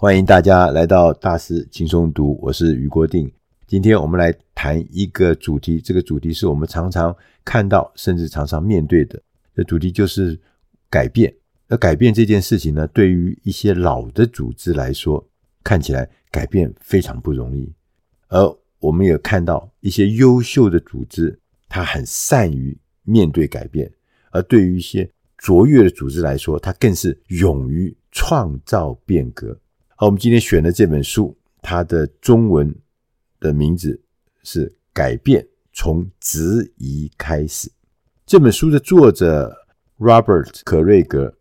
欢迎大家来到大师轻松读，我是余国定。今天我们来谈一个主题，这个主题是我们常常看到，甚至常常面对的。这主题就是改变。而改变这件事情呢，对于一些老的组织来说，看起来改变非常不容易。而我们也看到一些优秀的组织，它很善于面对改变；而对于一些卓越的组织来说，它更是勇于创造变革。好，我们今天选的这本书，它的中文的名字是《改变从质疑开始》。这本书的作者 Robert 可瑞格。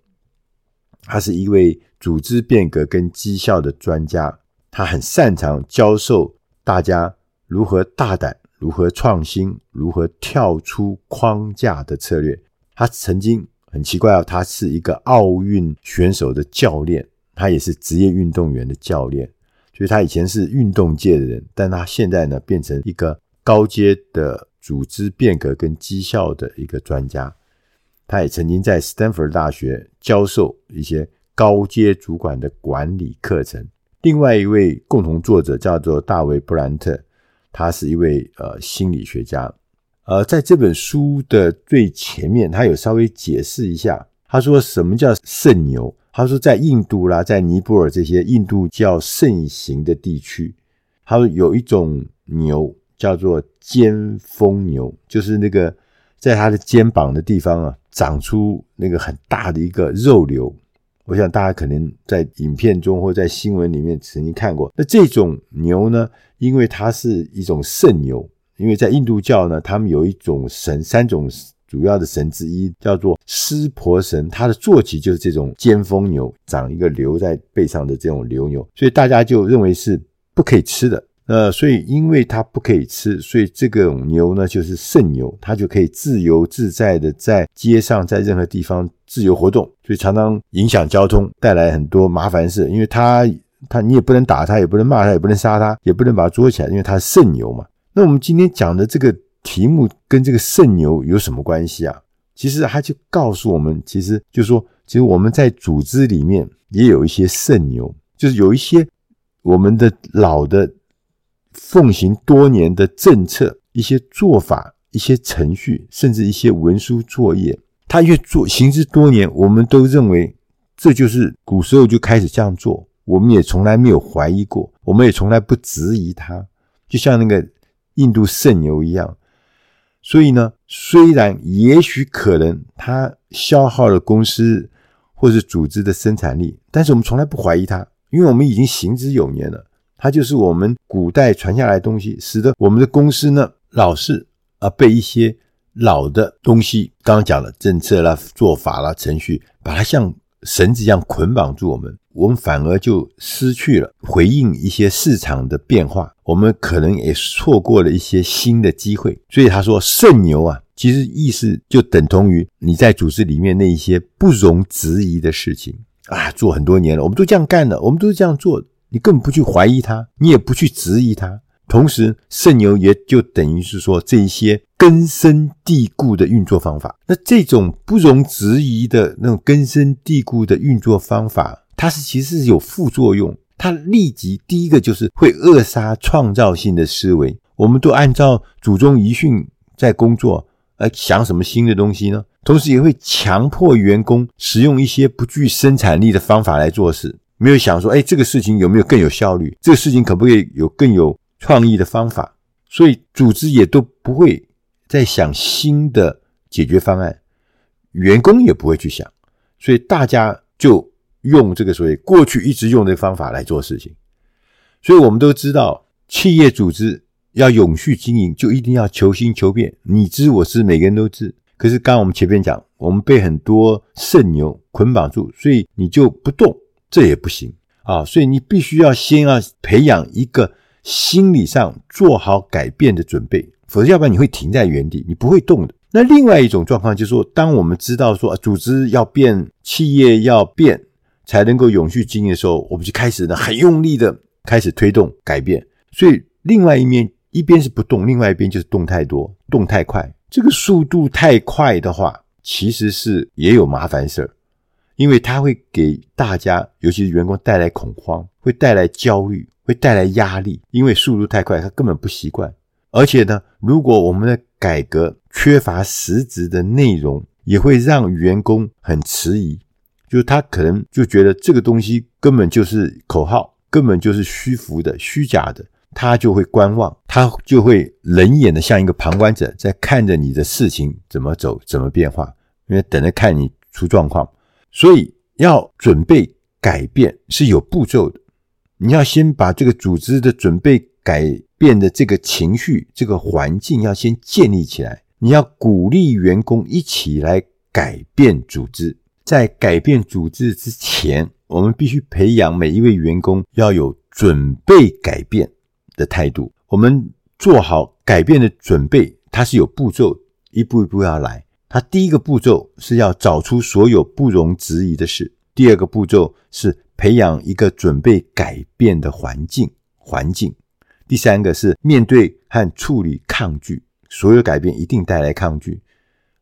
他是一位组织变革跟绩效的专家，他很擅长教授大家如何大胆、如何创新、如何跳出框架的策略。他曾经很奇怪啊，他是一个奥运选手的教练，他也是职业运动员的教练，所以他以前是运动界的人，但他现在呢变成一个高阶的组织变革跟绩效的一个专家。他也曾经在斯坦福大学教授一些高阶主管的管理课程。另外一位共同作者叫做大卫·布兰特，他是一位呃心理学家。呃，在这本书的最前面，他有稍微解释一下，他说什么叫圣牛？他说在印度啦，在尼泊尔这些印度教盛行的地区，他说有一种牛叫做肩峰牛，就是那个在他的肩膀的地方啊。长出那个很大的一个肉瘤，我想大家可能在影片中或在新闻里面曾经看过。那这种牛呢，因为它是一种圣牛，因为在印度教呢，他们有一种神，三种主要的神之一叫做湿婆神，它的坐骑就是这种尖峰牛，长一个瘤在背上的这种瘤牛，所以大家就认为是不可以吃的。呃，所以因为它不可以吃，所以这个牛呢就是圣牛，它就可以自由自在的在街上，在任何地方自由活动，所以常常影响交通，带来很多麻烦事。因为它，它你也不能打它，也不能骂它，也不能杀它，也不能把它捉起来，因为它是圣牛嘛。那我们今天讲的这个题目跟这个圣牛有什么关系啊？其实他就告诉我们，其实就是说，其实我们在组织里面也有一些圣牛，就是有一些我们的老的。奉行多年的政策、一些做法、一些程序，甚至一些文书作业，他越做行之多年，我们都认为这就是古时候就开始这样做，我们也从来没有怀疑过，我们也从来不质疑他，就像那个印度圣牛一样。所以呢，虽然也许可能它消耗了公司或是组织的生产力，但是我们从来不怀疑它，因为我们已经行之有年了。它就是我们古代传下来的东西，使得我们的公司呢老是啊被一些老的东西，刚刚讲了政策啦、做法啦、程序，把它像绳子一样捆绑住我们，我们反而就失去了回应一些市场的变化，我们可能也错过了一些新的机会。所以他说圣牛啊，其实意思就等同于你在组织里面那一些不容置疑的事情啊，做很多年了，我们都这样干的，我们都是这样做。你根本不去怀疑它，你也不去质疑它。同时，圣牛也就等于是说，这一些根深蒂固的运作方法。那这种不容置疑的那种根深蒂固的运作方法，它是其实是有副作用。它立即第一个就是会扼杀创造性的思维。我们都按照祖宗遗训在工作，而想什么新的东西呢？同时也会强迫员工使用一些不具生产力的方法来做事。没有想说，哎，这个事情有没有更有效率？这个事情可不可以有更有创意的方法？所以组织也都不会再想新的解决方案，员工也不会去想，所以大家就用这个所谓过去一直用的方法来做事情。所以我们都知道，企业组织要永续经营，就一定要求新求变，你知我知，每个人都知。可是刚刚我们前面讲，我们被很多圣牛捆绑住，所以你就不动。这也不行啊，所以你必须要先要培养一个心理上做好改变的准备，否则要不然你会停在原地，你不会动的。那另外一种状况就是说，当我们知道说组织要变、企业要变，才能够永续经营的时候，我们就开始呢很用力的开始推动改变。所以另外一面一边是不动，另外一边就是动太多、动太快。这个速度太快的话，其实是也有麻烦事儿。因为它会给大家，尤其是员工带来恐慌，会带来焦虑，会带来压力，因为速度太快，他根本不习惯。而且呢，如果我们的改革缺乏实质的内容，也会让员工很迟疑，就是他可能就觉得这个东西根本就是口号，根本就是虚浮的、虚假的，他就会观望，他就会冷眼的像一个旁观者，在看着你的事情怎么走、怎么变化，因为等着看你出状况。所以要准备改变是有步骤的，你要先把这个组织的准备改变的这个情绪、这个环境要先建立起来。你要鼓励员工一起来改变组织，在改变组织之前，我们必须培养每一位员工要有准备改变的态度。我们做好改变的准备，它是有步骤，一步一步要来。它第一个步骤是要找出所有不容置疑的事，第二个步骤是培养一个准备改变的环境，环境。第三个是面对和处理抗拒。所有改变一定带来抗拒，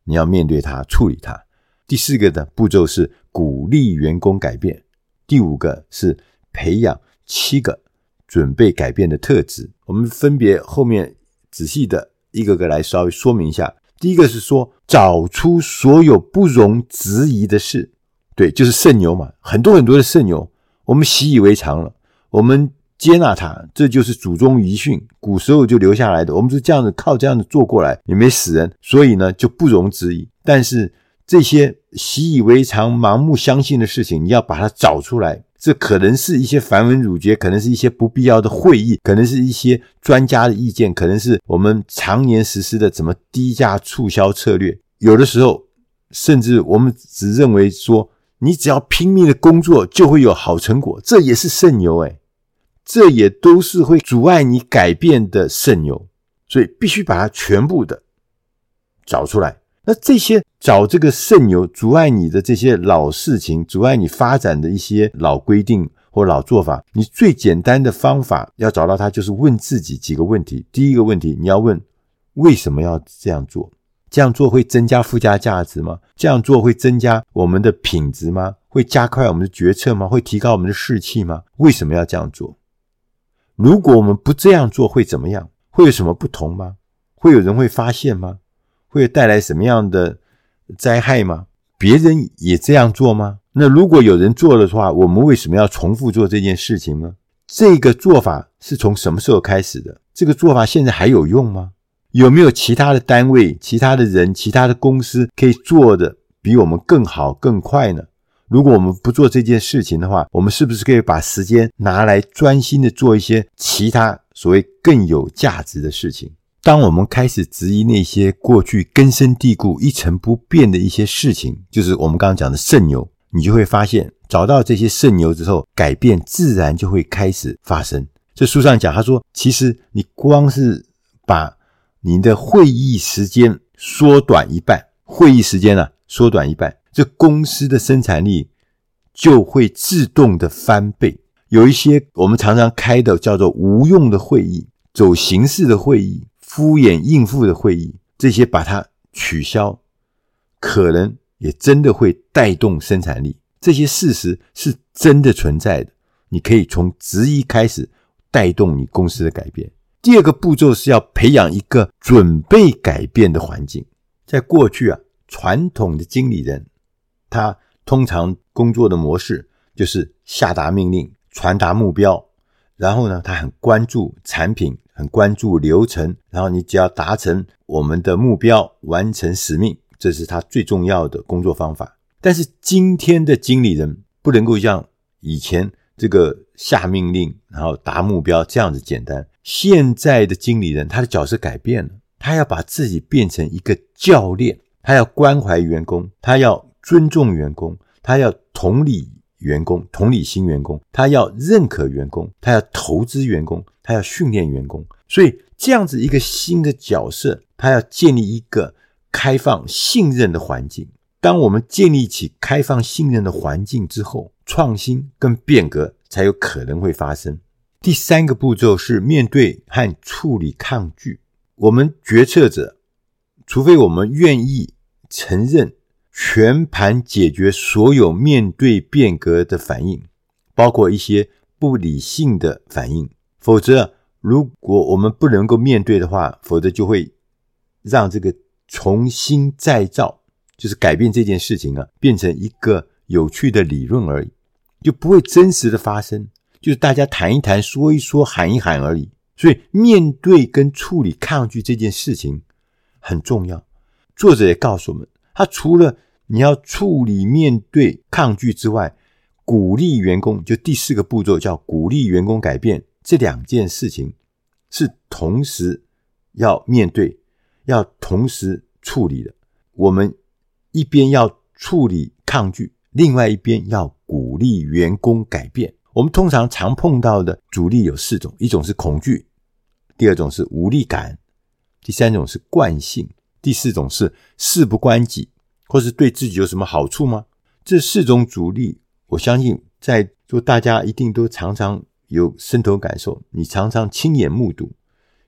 你要面对它，处理它。第四个的步骤是鼓励员工改变。第五个是培养七个准备改变的特质。我们分别后面仔细的一个个来稍微说明一下。第一个是说找出所有不容置疑的事，对，就是圣牛嘛，很多很多的圣牛，我们习以为常了，我们。接纳它，这就是祖宗遗训，古时候就留下来的。我们是这样子靠这样子做过来，也没死人，所以呢就不容置疑。但是这些习以为常、盲目相信的事情，你要把它找出来。这可能是一些繁文缛节，可能是一些不必要的会议，可能是一些专家的意见，可能是我们常年实施的怎么低价促销策略。有的时候，甚至我们只认为说，你只要拼命的工作就会有好成果，这也是圣牛诶。这也都是会阻碍你改变的圣牛，所以必须把它全部的找出来。那这些找这个圣牛阻碍你的这些老事情，阻碍你发展的一些老规定或老做法，你最简单的方法要找到它，就是问自己几个问题。第一个问题，你要问为什么要这样做？这样做会增加附加价值吗？这样做会增加我们的品质吗？会加快我们的决策吗？会提高我们的士气吗？为什么要这样做？如果我们不这样做会怎么样？会有什么不同吗？会有人会发现吗？会带来什么样的灾害吗？别人也这样做吗？那如果有人做了的话，我们为什么要重复做这件事情呢？这个做法是从什么时候开始的？这个做法现在还有用吗？有没有其他的单位、其他的人、其他的公司可以做的比我们更好、更快呢？如果我们不做这件事情的话，我们是不是可以把时间拿来专心的做一些其他所谓更有价值的事情？当我们开始质疑那些过去根深蒂固、一成不变的一些事情，就是我们刚刚讲的圣牛，你就会发现，找到这些圣牛之后，改变自然就会开始发生。这书上讲，他说，其实你光是把你的会议时间缩短一半，会议时间啊，缩短一半。这公司的生产力就会自动的翻倍。有一些我们常常开的叫做无用的会议、走形式的会议、敷衍应付的会议，这些把它取消，可能也真的会带动生产力。这些事实是真的存在的。你可以从质疑开始带动你公司的改变。第二个步骤是要培养一个准备改变的环境。在过去啊，传统的经理人。他通常工作的模式就是下达命令、传达目标，然后呢，他很关注产品，很关注流程，然后你只要达成我们的目标，完成使命，这是他最重要的工作方法。但是今天的经理人不能够像以前这个下命令，然后达目标这样子简单。现在的经理人他的角色改变了，他要把自己变成一个教练，他要关怀员工，他要。尊重员工，他要同理员工，同理心员工，他要认可员工，他要投资员工，他要训练员工。所以这样子一个新的角色，他要建立一个开放、信任的环境。当我们建立起开放、信任的环境之后，创新跟变革才有可能会发生。第三个步骤是面对和处理抗拒。我们决策者，除非我们愿意承认。全盘解决所有面对变革的反应，包括一些不理性的反应。否则，如果我们不能够面对的话，否则就会让这个重新再造，就是改变这件事情啊，变成一个有趣的理论而已，就不会真实的发生。就是大家谈一谈、说一说、喊一喊而已。所以，面对跟处理抗拒这件事情很重要。作者也告诉我们，他除了你要处理面对抗拒之外，鼓励员工，就第四个步骤叫鼓励员工改变。这两件事情是同时要面对、要同时处理的。我们一边要处理抗拒，另外一边要鼓励员工改变。我们通常常碰到的阻力有四种：一种是恐惧，第二种是无力感，第三种是惯性，第四种是事不关己，或是对自己有什么好处吗？这四种阻力，我相信在座大家一定都常常。有深头感受，你常常亲眼目睹，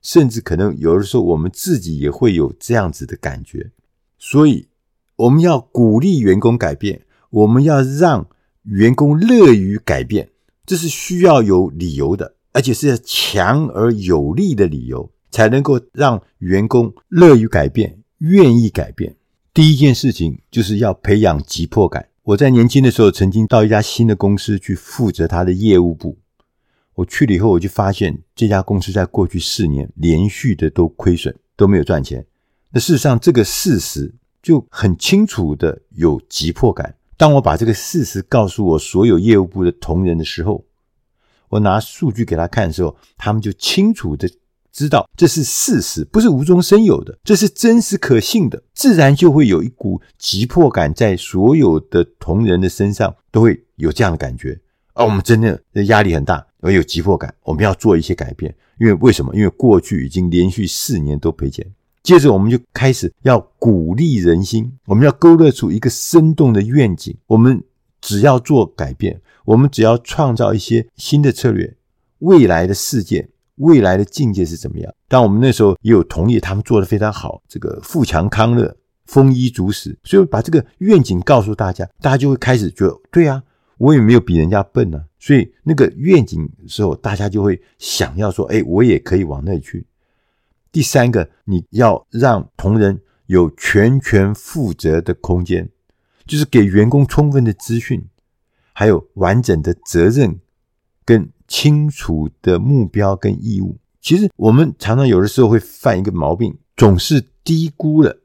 甚至可能有的时候我们自己也会有这样子的感觉。所以，我们要鼓励员工改变，我们要让员工乐于改变，这是需要有理由的，而且是强而有力的理由，才能够让员工乐于改变，愿意改变。第一件事情就是要培养急迫感。我在年轻的时候，曾经到一家新的公司去负责他的业务部。我去了以后，我就发现这家公司在过去四年连续的都亏损，都没有赚钱。那事实上，这个事实就很清楚的有急迫感。当我把这个事实告诉我所有业务部的同仁的时候，我拿数据给他看的时候，他们就清楚的知道这是事实，不是无中生有的，这是真实可信的，自然就会有一股急迫感在所有的同仁的身上都会有这样的感觉。而我们真的压力很大。而有急迫感，我们要做一些改变。因为为什么？因为过去已经连续四年都赔钱。接着，我们就开始要鼓励人心，我们要勾勒出一个生动的愿景。我们只要做改变，我们只要创造一些新的策略，未来的世界、未来的境界是怎么样？当我们那时候也有同业，他们做得非常好，这个富强康乐、丰衣足食，所以把这个愿景告诉大家，大家就会开始觉得，对啊，我也没有比人家笨啊。所以那个愿景的时候，大家就会想要说：“哎，我也可以往那里去。”第三个，你要让同仁有全权负责的空间，就是给员工充分的资讯，还有完整的责任跟清楚的目标跟义务。其实我们常常有的时候会犯一个毛病，总是低估了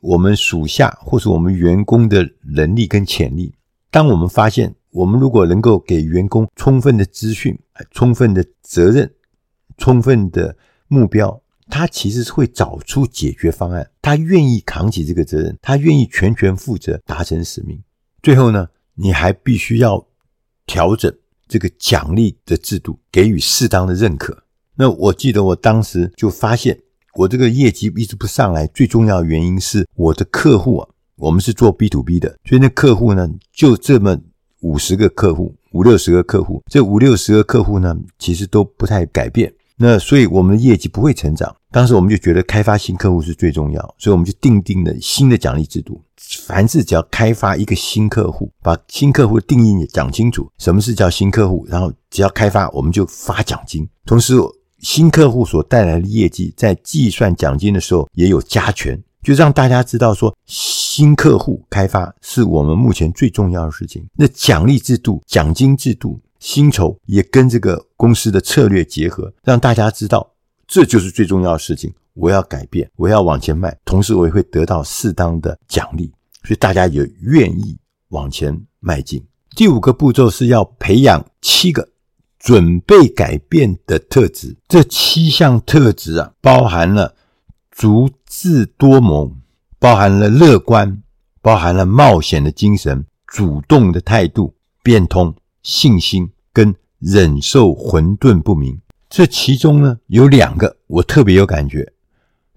我们属下或是我们员工的能力跟潜力。当我们发现，我们如果能够给员工充分的资讯、充分的责任、充分的目标，他其实是会找出解决方案，他愿意扛起这个责任，他愿意全权负责达成使命。最后呢，你还必须要调整这个奖励的制度，给予适当的认可。那我记得我当时就发现，我这个业绩一直不上来，最重要的原因是我的客户啊，我们是做 B to B 的，所以那客户呢就这么。五十个客户，五六十个客户，这五六十个客户呢，其实都不太改变。那所以我们的业绩不会成长。当时我们就觉得开发新客户是最重要，所以我们就订定了新的奖励制度。凡是只要开发一个新客户，把新客户的定义讲清楚，什么是叫新客户，然后只要开发，我们就发奖金。同时，新客户所带来的业绩，在计算奖金的时候也有加权。就让大家知道说，新客户开发是我们目前最重要的事情。那奖励制度、奖金制度、薪酬也跟这个公司的策略结合，让大家知道这就是最重要的事情。我要改变，我要往前迈，同时我也会得到适当的奖励，所以大家也愿意往前迈进。第五个步骤是要培养七个准备改变的特质。这七项特质啊，包含了。足智多谋，包含了乐观，包含了冒险的精神、主动的态度、变通、信心跟忍受混沌不明。这其中呢，有两个我特别有感觉。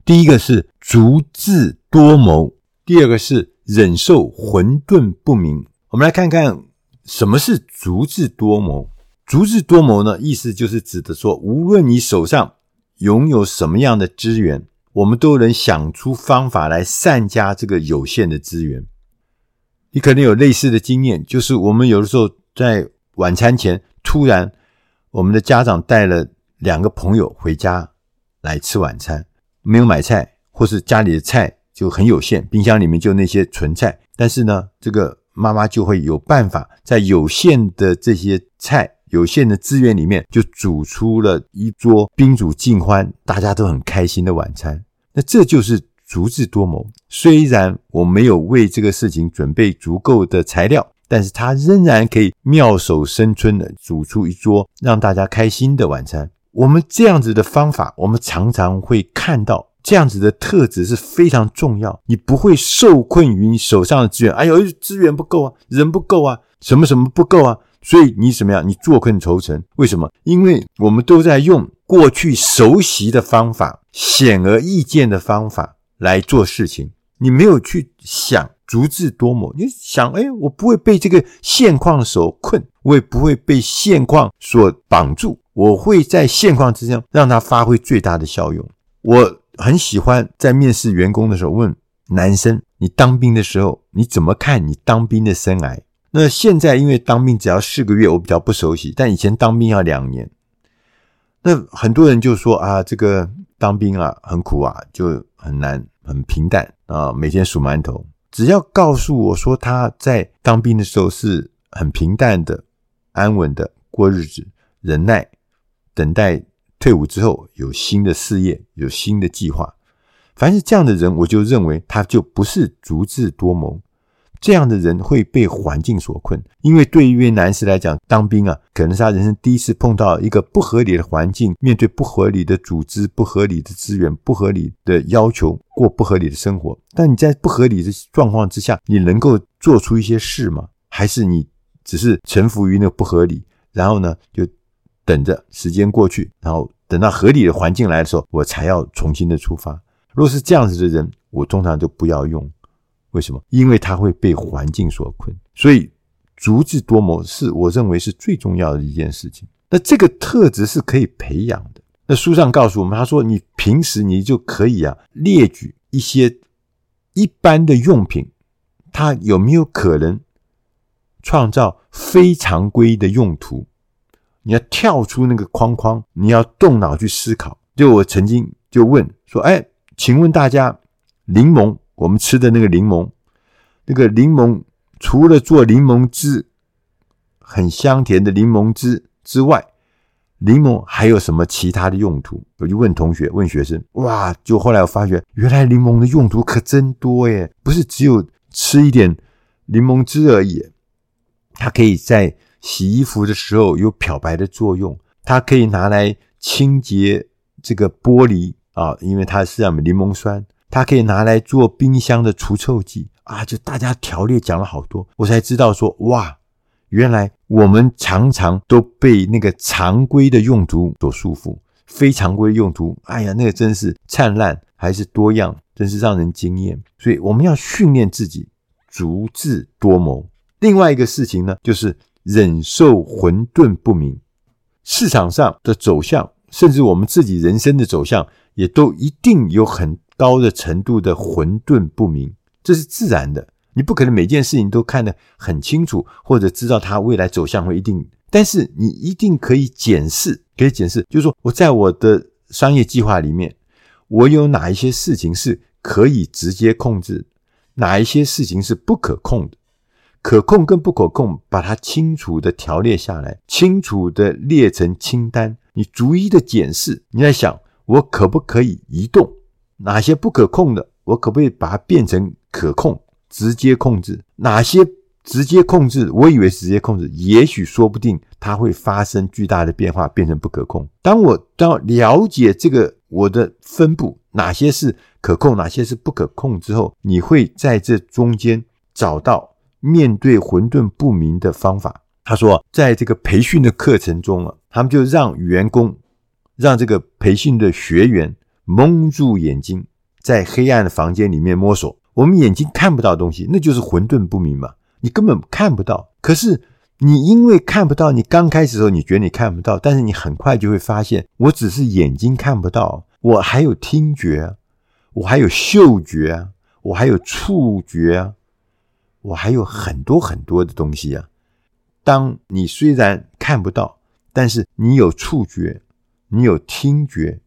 第一个是足智多谋，第二个是忍受混沌不明。我们来看看什么是足智多谋。足智多谋呢，意思就是指的说，无论你手上拥有什么样的资源。我们都能想出方法来善加这个有限的资源，你可能有类似的经验，就是我们有的时候在晚餐前，突然我们的家长带了两个朋友回家来吃晚餐，没有买菜，或是家里的菜就很有限，冰箱里面就那些纯菜，但是呢，这个妈妈就会有办法在有限的这些菜、有限的资源里面，就煮出了一桌宾主尽欢、大家都很开心的晚餐。那这就是。足智多谋，虽然我没有为这个事情准备足够的材料，但是他仍然可以妙手生春的煮出一桌让大家开心的晚餐。我们这样子的方法，我们常常会看到这样子的特质是非常重要。你不会受困于你手上的资源，哎呦，资源不够啊，人不够啊，什么什么不够啊，所以你怎么样？你坐困愁城，为什么？因为我们都在用过去熟悉的方法，显而易见的方法。来做事情，你没有去想足智多谋，你想，哎，我不会被这个现况所困，我也不会被现况所绑住，我会在现况之中让它发挥最大的效用。我很喜欢在面试员工的时候问男生：“你当兵的时候，你怎么看你当兵的生涯？”那现在因为当兵只要四个月，我比较不熟悉，但以前当兵要两年。那很多人就说啊，这个当兵啊很苦啊，就很难。很平淡啊，每天数馒头。只要告诉我说他在当兵的时候是很平淡的、安稳的过日子，忍耐，等待退伍之后有新的事业、有新的计划。凡是这样的人，我就认为他就不是足智多谋。这样的人会被环境所困，因为对于一位男士来讲，当兵啊，可能是他人生第一次碰到一个不合理的环境，面对不合理的组织、不合理的资源、不合理的要求，过不合理的生活。但你在不合理的状况之下，你能够做出一些事吗？还是你只是臣服于那个不合理，然后呢，就等着时间过去，然后等到合理的环境来的时候，我才要重新的出发。如果是这样子的人，我通常就不要用。为什么？因为他会被环境所困，所以足智多谋是我认为是最重要的一件事情。那这个特质是可以培养的。那书上告诉我们，他说你平时你就可以啊列举一些一般的用品，它有没有可能创造非常规的用途？你要跳出那个框框，你要动脑去思考。就我曾经就问说，哎，请问大家，柠檬。我们吃的那个柠檬，那个柠檬除了做柠檬汁，很香甜的柠檬汁之外，柠檬还有什么其他的用途？我就问同学，问学生，哇！就后来我发觉，原来柠檬的用途可真多耶，不是只有吃一点柠檬汁而已。它可以在洗衣服的时候有漂白的作用，它可以拿来清洁这个玻璃啊，因为它是什么柠檬酸。它可以拿来做冰箱的除臭剂啊！就大家条列讲了好多，我才知道说哇，原来我们常常都被那个常规的用途所束缚，非常规用途，哎呀，那个真是灿烂还是多样，真是让人惊艳。所以我们要训练自己足智多谋。另外一个事情呢，就是忍受混沌不明，市场上的走向，甚至我们自己人生的走向，也都一定有很。高的程度的混沌不明，这是自然的。你不可能每件事情都看得很清楚，或者知道它未来走向会一定。但是你一定可以检视，可以检视，就是说我在我的商业计划里面，我有哪一些事情是可以直接控制，哪一些事情是不可控的。可控跟不可控，把它清楚的条列下来，清楚的列成清单，你逐一的检视。你在想，我可不可以移动？哪些不可控的，我可不可以把它变成可控，直接控制？哪些直接控制，我以为直接控制，也许说不定它会发生巨大的变化，变成不可控。当我当了解这个我的分布，哪些是可控，哪些是不可控之后，你会在这中间找到面对混沌不明的方法。他说，在这个培训的课程中啊，他们就让员工，让这个培训的学员。蒙住眼睛，在黑暗的房间里面摸索。我们眼睛看不到东西，那就是混沌不明嘛。你根本看不到。可是你因为看不到，你刚开始的时候你觉得你看不到，但是你很快就会发现，我只是眼睛看不到，我还有听觉，我还有嗅觉，我还有触觉啊。我还有很多很多的东西啊。当你虽然看不到，但是你有触觉，你有听觉，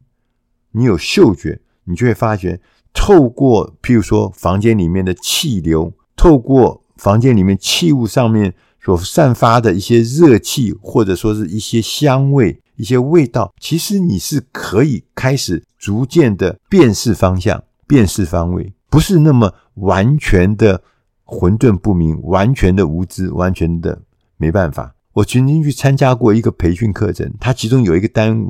你有嗅觉，你就会发觉，透过譬如说房间里面的气流，透过房间里面器物上面所散发的一些热气，或者说是一些香味、一些味道，其实你是可以开始逐渐的辨识方向、辨识方位，不是那么完全的混沌不明、完全的无知、完全的没办法。我曾经去参加过一个培训课程，它其中有一个单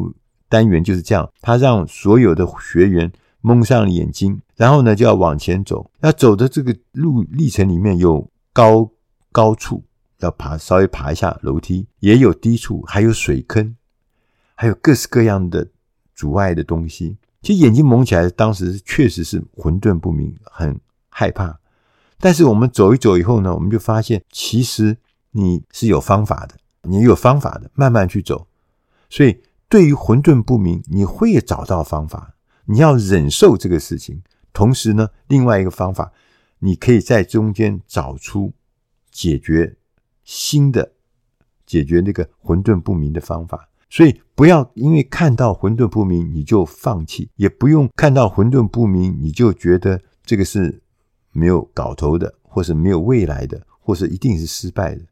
单元就是这样，他让所有的学员蒙上眼睛，然后呢就要往前走，要走的这个路历程里面有高高处要爬，稍微爬一下楼梯，也有低处，还有水坑，还有各式各样的阻碍的东西。其实眼睛蒙起来，当时确实是混沌不明，很害怕。但是我们走一走以后呢，我们就发现其实。你是有方法的，你有方法的，慢慢去走。所以，对于混沌不明，你会找到方法。你要忍受这个事情，同时呢，另外一个方法，你可以在中间找出解决新的、解决那个混沌不明的方法。所以，不要因为看到混沌不明你就放弃，也不用看到混沌不明你就觉得这个是没有搞头的，或是没有未来的，或是一定是失败的。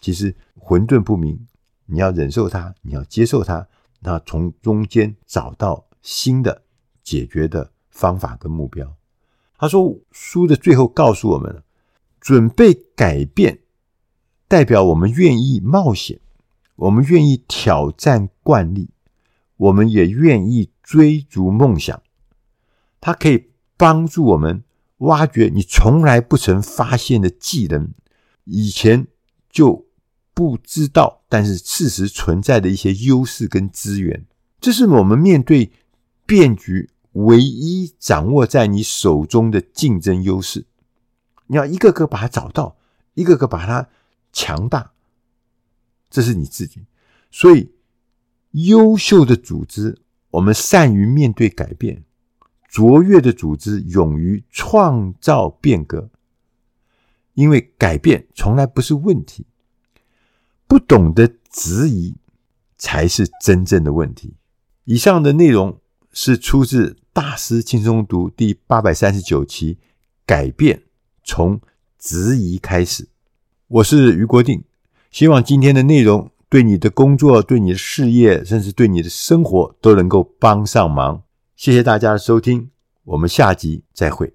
其实混沌不明，你要忍受它，你要接受它，那从中间找到新的解决的方法跟目标。他说，书的最后告诉我们，准备改变，代表我们愿意冒险，我们愿意挑战惯例，我们也愿意追逐梦想。它可以帮助我们挖掘你从来不曾发现的技能，以前就。不知道，但是事实存在的一些优势跟资源，这是我们面对变局唯一掌握在你手中的竞争优势。你要一个个把它找到，一个个把它强大，这是你自己。所以，优秀的组织，我们善于面对改变；卓越的组织，勇于创造变革。因为改变从来不是问题。不懂得质疑，才是真正的问题。以上的内容是出自《大师轻松读》第八百三十九期，改变从质疑开始。我是余国定，希望今天的内容对你的工作、对你的事业，甚至对你的生活都能够帮上忙。谢谢大家的收听，我们下集再会。